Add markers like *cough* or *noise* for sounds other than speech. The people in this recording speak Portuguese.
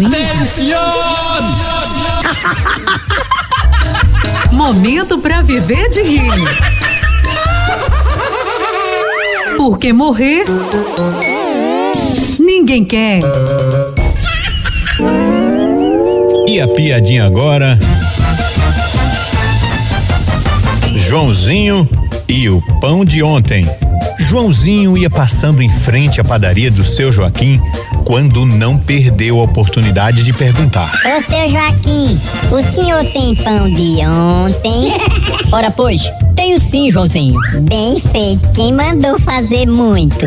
*laughs* Momento para viver de rir. Porque morrer ninguém quer. E a piadinha agora? Joãozinho e o pão de ontem. Joãozinho ia passando em frente à padaria do seu Joaquim quando não perdeu a oportunidade de perguntar. Ô seu Joaquim, o senhor tem pão de ontem? *laughs* Ora, pois, tenho sim, Joãozinho. Bem feito, quem mandou fazer muito?